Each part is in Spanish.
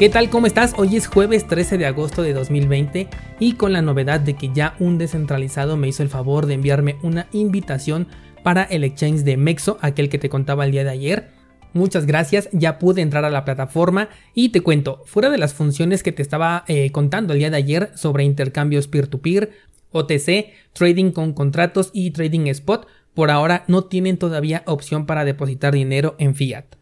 ¿Qué tal? ¿Cómo estás? Hoy es jueves 13 de agosto de 2020 y con la novedad de que ya un descentralizado me hizo el favor de enviarme una invitación para el exchange de Mexo, aquel que te contaba el día de ayer. Muchas gracias, ya pude entrar a la plataforma y te cuento, fuera de las funciones que te estaba eh, contando el día de ayer sobre intercambios peer-to-peer, OTC, trading con contratos y trading spot, por ahora no tienen todavía opción para depositar dinero en fiat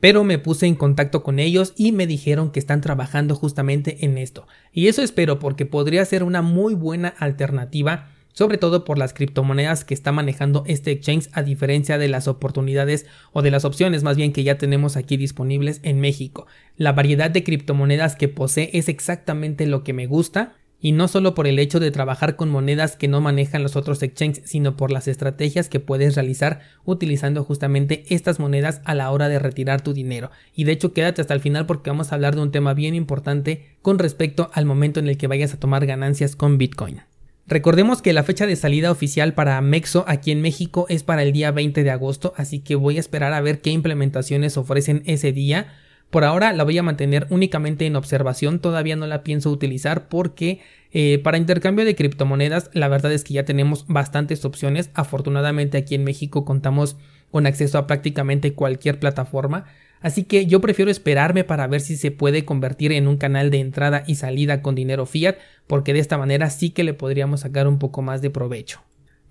pero me puse en contacto con ellos y me dijeron que están trabajando justamente en esto. Y eso espero porque podría ser una muy buena alternativa, sobre todo por las criptomonedas que está manejando este exchange a diferencia de las oportunidades o de las opciones más bien que ya tenemos aquí disponibles en México. La variedad de criptomonedas que posee es exactamente lo que me gusta y no solo por el hecho de trabajar con monedas que no manejan los otros exchanges, sino por las estrategias que puedes realizar utilizando justamente estas monedas a la hora de retirar tu dinero. Y de hecho quédate hasta el final porque vamos a hablar de un tema bien importante con respecto al momento en el que vayas a tomar ganancias con Bitcoin. Recordemos que la fecha de salida oficial para Mexo aquí en México es para el día 20 de agosto, así que voy a esperar a ver qué implementaciones ofrecen ese día por ahora la voy a mantener únicamente en observación, todavía no la pienso utilizar porque eh, para intercambio de criptomonedas la verdad es que ya tenemos bastantes opciones. Afortunadamente aquí en México contamos con acceso a prácticamente cualquier plataforma. Así que yo prefiero esperarme para ver si se puede convertir en un canal de entrada y salida con dinero fiat, porque de esta manera sí que le podríamos sacar un poco más de provecho.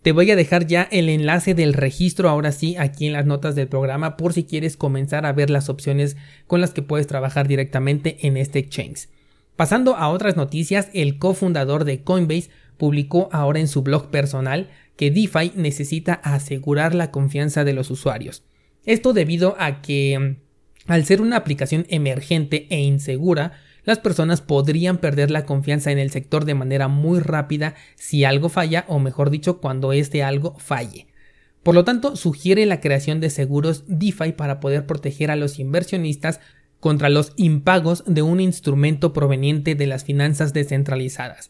Te voy a dejar ya el enlace del registro ahora sí aquí en las notas del programa por si quieres comenzar a ver las opciones con las que puedes trabajar directamente en este exchange. Pasando a otras noticias, el cofundador de Coinbase publicó ahora en su blog personal que DeFi necesita asegurar la confianza de los usuarios. Esto debido a que al ser una aplicación emergente e insegura, las personas podrían perder la confianza en el sector de manera muy rápida si algo falla o mejor dicho cuando este algo falle. Por lo tanto, sugiere la creación de seguros DeFi para poder proteger a los inversionistas contra los impagos de un instrumento proveniente de las finanzas descentralizadas.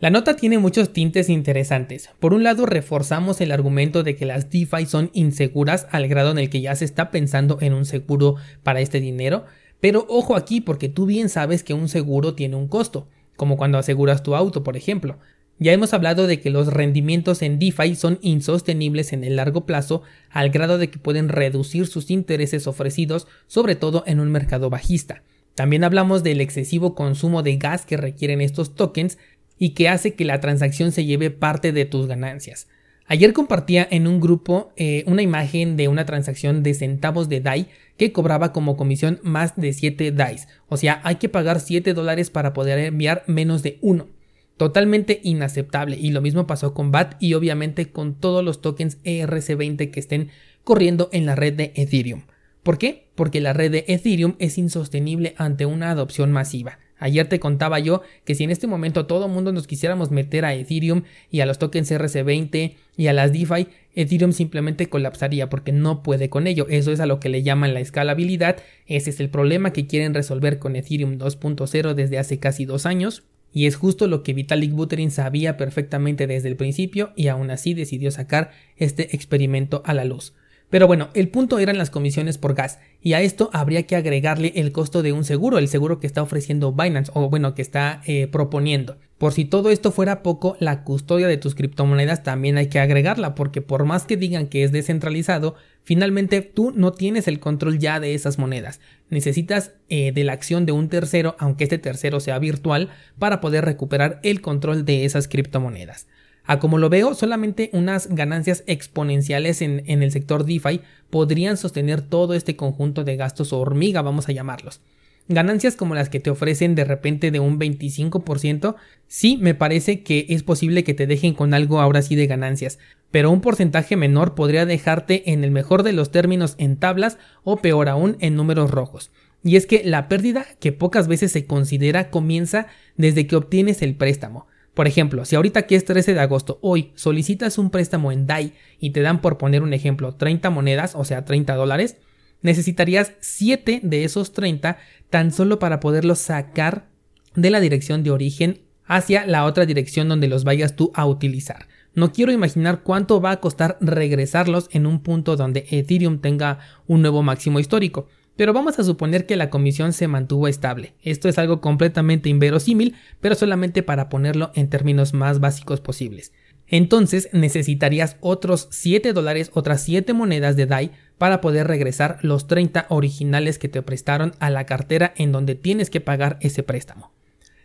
La nota tiene muchos tintes interesantes. Por un lado, reforzamos el argumento de que las DeFi son inseguras al grado en el que ya se está pensando en un seguro para este dinero, pero ojo aquí porque tú bien sabes que un seguro tiene un costo, como cuando aseguras tu auto, por ejemplo. Ya hemos hablado de que los rendimientos en DeFi son insostenibles en el largo plazo al grado de que pueden reducir sus intereses ofrecidos, sobre todo en un mercado bajista. También hablamos del excesivo consumo de gas que requieren estos tokens y que hace que la transacción se lleve parte de tus ganancias. Ayer compartía en un grupo eh, una imagen de una transacción de centavos de DAI que cobraba como comisión más de 7 DAIs. O sea, hay que pagar 7 dólares para poder enviar menos de uno. Totalmente inaceptable. Y lo mismo pasó con BAT y obviamente con todos los tokens ERC20 que estén corriendo en la red de Ethereum. ¿Por qué? Porque la red de Ethereum es insostenible ante una adopción masiva. Ayer te contaba yo que si en este momento todo mundo nos quisiéramos meter a Ethereum y a los tokens RC20 y a las DeFi, Ethereum simplemente colapsaría porque no puede con ello. Eso es a lo que le llaman la escalabilidad. Ese es el problema que quieren resolver con Ethereum 2.0 desde hace casi dos años. Y es justo lo que Vitalik Buterin sabía perfectamente desde el principio y aún así decidió sacar este experimento a la luz. Pero bueno, el punto eran las comisiones por gas, y a esto habría que agregarle el costo de un seguro, el seguro que está ofreciendo Binance, o bueno, que está eh, proponiendo. Por si todo esto fuera poco, la custodia de tus criptomonedas también hay que agregarla, porque por más que digan que es descentralizado, finalmente tú no tienes el control ya de esas monedas. Necesitas eh, de la acción de un tercero, aunque este tercero sea virtual, para poder recuperar el control de esas criptomonedas. A como lo veo, solamente unas ganancias exponenciales en, el sector DeFi podrían sostener todo este conjunto de gastos hormiga, vamos a llamarlos. Ganancias como las que te ofrecen de repente de un 25%, sí me parece que es posible que te dejen con algo ahora sí de ganancias, pero un porcentaje menor podría dejarte en el mejor de los términos en tablas o peor aún en números rojos. Y es que la pérdida, que pocas veces se considera, comienza desde que obtienes el préstamo. Por ejemplo, si ahorita que es 13 de agosto, hoy solicitas un préstamo en DAI y te dan por poner un ejemplo 30 monedas, o sea 30 dólares, necesitarías 7 de esos 30 tan solo para poderlos sacar de la dirección de origen hacia la otra dirección donde los vayas tú a utilizar. No quiero imaginar cuánto va a costar regresarlos en un punto donde Ethereum tenga un nuevo máximo histórico. Pero vamos a suponer que la comisión se mantuvo estable. Esto es algo completamente inverosímil, pero solamente para ponerlo en términos más básicos posibles. Entonces necesitarías otros 7 dólares, otras 7 monedas de DAI para poder regresar los 30 originales que te prestaron a la cartera en donde tienes que pagar ese préstamo.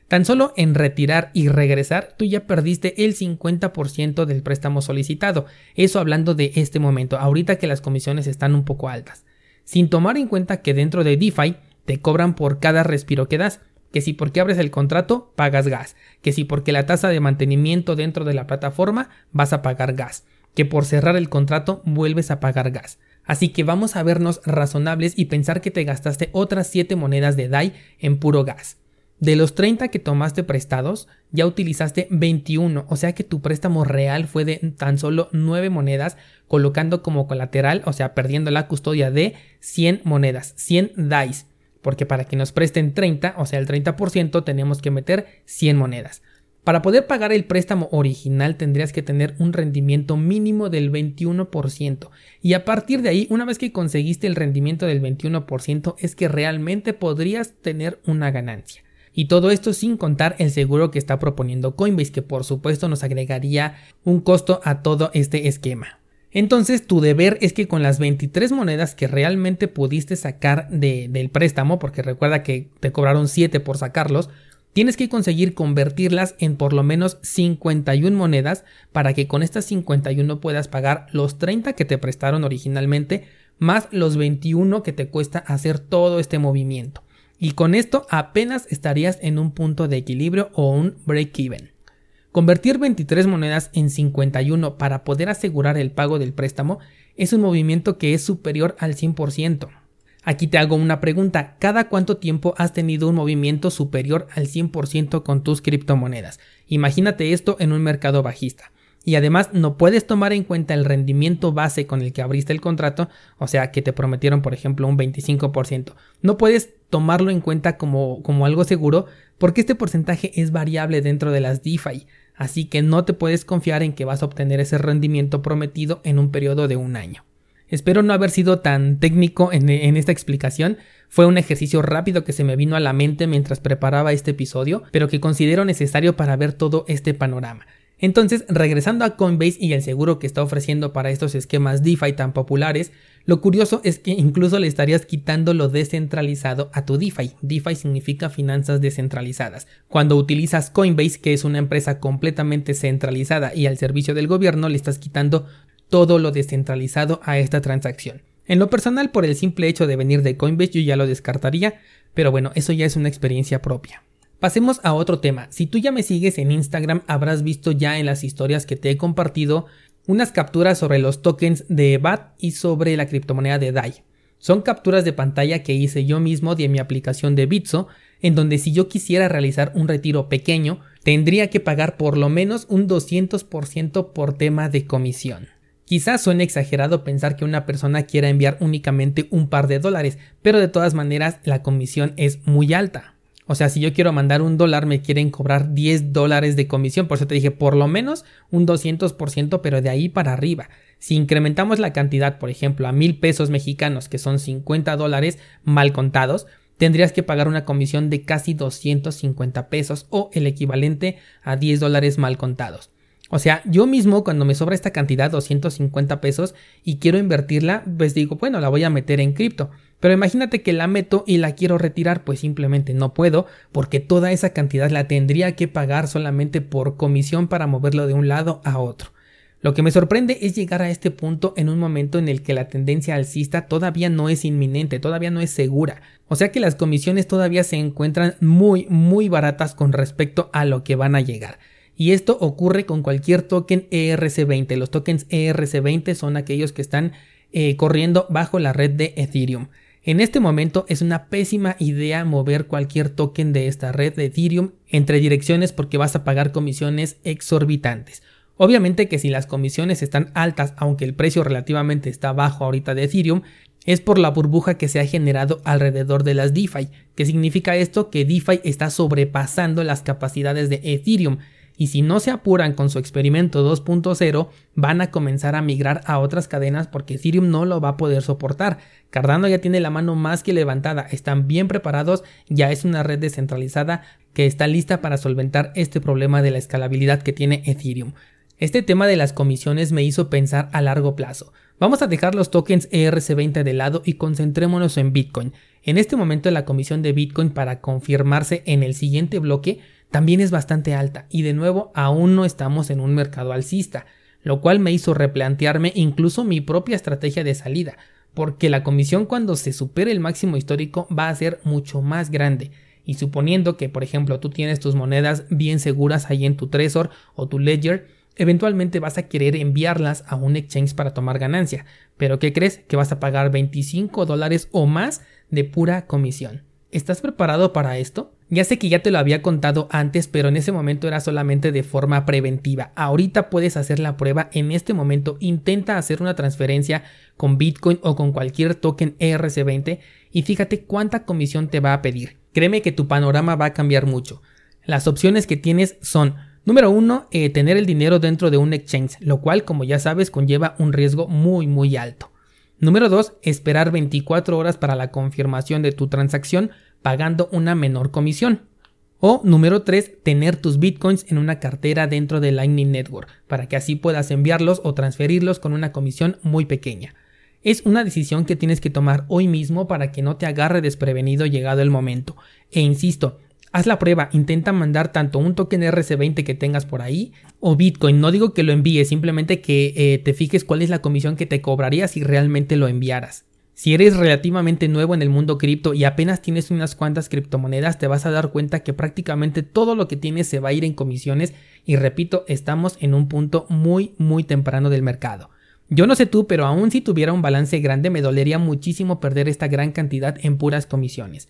Tan solo en retirar y regresar, tú ya perdiste el 50% del préstamo solicitado. Eso hablando de este momento, ahorita que las comisiones están un poco altas. Sin tomar en cuenta que dentro de DeFi te cobran por cada respiro que das. Que si porque abres el contrato, pagas gas. Que si porque la tasa de mantenimiento dentro de la plataforma, vas a pagar gas. Que por cerrar el contrato, vuelves a pagar gas. Así que vamos a vernos razonables y pensar que te gastaste otras 7 monedas de DAI en puro gas. De los 30 que tomaste prestados, ya utilizaste 21, o sea que tu préstamo real fue de tan solo 9 monedas, colocando como colateral, o sea, perdiendo la custodia de 100 monedas, 100 DAIs, porque para que nos presten 30, o sea, el 30%, tenemos que meter 100 monedas. Para poder pagar el préstamo original tendrías que tener un rendimiento mínimo del 21% y a partir de ahí, una vez que conseguiste el rendimiento del 21%, es que realmente podrías tener una ganancia. Y todo esto sin contar el seguro que está proponiendo Coinbase, que por supuesto nos agregaría un costo a todo este esquema. Entonces tu deber es que con las 23 monedas que realmente pudiste sacar del préstamo, porque recuerda que te cobraron 7 por sacarlos, tienes que conseguir convertirlas en por lo menos 51 monedas para que con estas 51 puedas pagar los 30 que te prestaron originalmente más los 21 que te cuesta hacer todo este movimiento y con esto apenas estarías en un punto de equilibrio o un break-even. Convertir 23 monedas en 51 para poder asegurar el pago del préstamo es un movimiento que es superior al 100%. Aquí te hago una pregunta, ¿cada cuánto tiempo has tenido un movimiento superior al 100% con tus criptomonedas? Imagínate esto en un mercado bajista y además no puedes tomar en cuenta el rendimiento base con el que abriste el contrato, o sea que te prometieron por ejemplo un 25%. No puedes tomarlo en cuenta como, como algo seguro porque este porcentaje es variable dentro de las DeFi, así que no te puedes confiar en que vas a obtener ese rendimiento prometido en un periodo de un año. Espero no haber sido tan técnico en, en, esta explicación. Fue un ejercicio rápido que se me vino a la mente mientras preparaba este episodio, pero que considero necesario para ver todo este panorama. Entonces, regresando a Coinbase y el seguro que está ofreciendo para estos esquemas DeFi tan populares, lo curioso es que incluso le estarías quitando lo descentralizado a tu DeFi. DeFi significa finanzas descentralizadas. Cuando utilizas Coinbase, que es una empresa completamente centralizada y al servicio del gobierno, le estás quitando todo lo descentralizado a esta transacción. En lo personal, por el simple hecho de venir de Coinbase, yo ya lo descartaría, pero bueno, eso ya es una experiencia propia. Pasemos a otro tema. Si tú ya me sigues en Instagram, habrás visto ya en las historias que te he compartido unas capturas sobre los tokens de BAT y sobre la criptomoneda de DAI. Son capturas de pantalla que hice yo mismo de mi aplicación de Bitso, en donde si yo quisiera realizar un retiro pequeño, tendría que pagar por lo menos un 200% por tema de comisión. Quizás suene exagerado pensar que una persona quiera enviar únicamente un par de dólares, pero de todas maneras la comisión es muy alta. O sea, si yo quiero mandar un dólar, me quieren cobrar 10 dólares de comisión. Por eso te dije, por lo menos un 200%, pero de ahí para arriba. Si incrementamos la cantidad, por ejemplo, a mil pesos mexicanos, que son 50 dólares mal contados, tendrías que pagar una comisión de casi 250 pesos o el equivalente a 10 dólares mal contados. O sea, yo mismo cuando me sobra esta cantidad, 250 pesos, y quiero invertirla, pues digo, bueno, la voy a meter en cripto. Pero imagínate que la meto y la quiero retirar, pues simplemente no puedo, porque toda esa cantidad la tendría que pagar solamente por comisión para moverlo de un lado a otro. Lo que me sorprende es llegar a este punto en un momento en el que la tendencia alcista todavía no es inminente, todavía no es segura. O sea que las comisiones todavía se encuentran muy, muy baratas con respecto a lo que van a llegar. Y esto ocurre con cualquier token ERC20. Los tokens ERC20 son aquellos que están eh, corriendo bajo la red de Ethereum. En este momento es una pésima idea mover cualquier token de esta red de Ethereum entre direcciones porque vas a pagar comisiones exorbitantes. Obviamente que si las comisiones están altas, aunque el precio relativamente está bajo ahorita de Ethereum, es por la burbuja que se ha generado alrededor de las DeFi. ¿Qué significa esto? Que DeFi está sobrepasando las capacidades de Ethereum y si no se apuran con su experimento 2.0 van a comenzar a migrar a otras cadenas porque Ethereum no lo va a poder soportar. Cardano ya tiene la mano más que levantada, están bien preparados, ya es una red descentralizada que está lista para solventar este problema de la escalabilidad que tiene Ethereum. Este tema de las comisiones me hizo pensar a largo plazo. Vamos a dejar los tokens ERC20 de lado y concentrémonos en Bitcoin. En este momento la comisión de Bitcoin para confirmarse en el siguiente bloque también es bastante alta y de nuevo aún no estamos en un mercado alcista, lo cual me hizo replantearme incluso mi propia estrategia de salida, porque la comisión cuando se supere el máximo histórico va a ser mucho más grande. Y suponiendo que, por ejemplo, tú tienes tus monedas bien seguras ahí en tu Trezor o tu Ledger, eventualmente vas a querer enviarlas a un exchange para tomar ganancia. Pero ¿qué crees? Que vas a pagar 25 dólares o más de pura comisión. ¿Estás preparado para esto? Ya sé que ya te lo había contado antes, pero en ese momento era solamente de forma preventiva. Ahorita puedes hacer la prueba. En este momento intenta hacer una transferencia con Bitcoin o con cualquier token ERC20 y fíjate cuánta comisión te va a pedir. Créeme que tu panorama va a cambiar mucho. Las opciones que tienes son Número uno, eh, tener el dinero dentro de un exchange, lo cual, como ya sabes, conlleva un riesgo muy muy alto. Número 2. Esperar 24 horas para la confirmación de tu transacción pagando una menor comisión. O número 3, tener tus bitcoins en una cartera dentro de Lightning Network, para que así puedas enviarlos o transferirlos con una comisión muy pequeña. Es una decisión que tienes que tomar hoy mismo para que no te agarre desprevenido llegado el momento. E insisto, Haz la prueba, intenta mandar tanto un token RC20 que tengas por ahí o Bitcoin. No digo que lo envíes, simplemente que eh, te fijes cuál es la comisión que te cobraría si realmente lo enviaras. Si eres relativamente nuevo en el mundo cripto y apenas tienes unas cuantas criptomonedas, te vas a dar cuenta que prácticamente todo lo que tienes se va a ir en comisiones y repito, estamos en un punto muy muy temprano del mercado. Yo no sé tú, pero aún si tuviera un balance grande me dolería muchísimo perder esta gran cantidad en puras comisiones.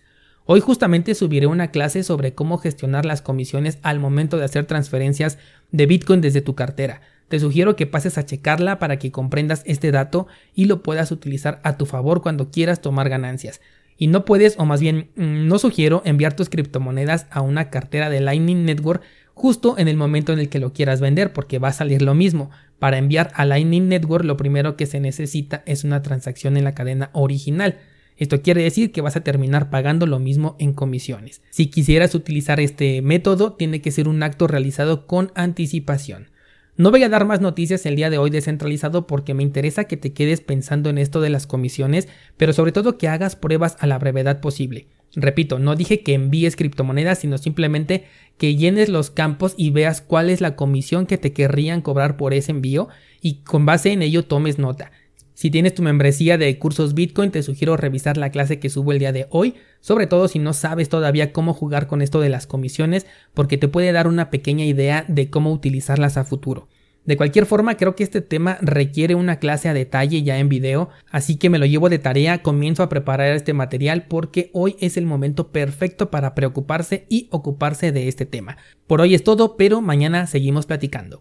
Hoy justamente subiré una clase sobre cómo gestionar las comisiones al momento de hacer transferencias de Bitcoin desde tu cartera. Te sugiero que pases a checarla para que comprendas este dato y lo puedas utilizar a tu favor cuando quieras tomar ganancias. Y no puedes, o más bien, mm, no sugiero enviar tus criptomonedas a una cartera de Lightning Network justo en el momento en el que lo quieras vender porque va a salir lo mismo. Para enviar a Lightning Network lo primero que se necesita es una transacción en la cadena original. Esto quiere decir que vas a terminar pagando lo mismo en comisiones. Si quisieras utilizar este método, tiene que ser un acto realizado con anticipación. No voy a dar más noticias el día de hoy descentralizado porque me interesa que te quedes pensando en esto de las comisiones, pero sobre todo que hagas pruebas a la brevedad posible. Repito, no dije que envíes criptomonedas, sino simplemente que llenes los campos y veas cuál es la comisión que te querrían cobrar por ese envío y con base en ello tomes nota. Si tienes tu membresía de cursos Bitcoin, te sugiero revisar la clase que subo el día de hoy, sobre todo si no sabes todavía cómo jugar con esto de las comisiones, porque te puede dar una pequeña idea de cómo utilizarlas a futuro. De cualquier forma, creo que este tema requiere una clase a detalle ya en video, así que me lo llevo de tarea, comienzo a preparar este material porque hoy es el momento perfecto para preocuparse y ocuparse de este tema. Por hoy es todo, pero mañana seguimos platicando.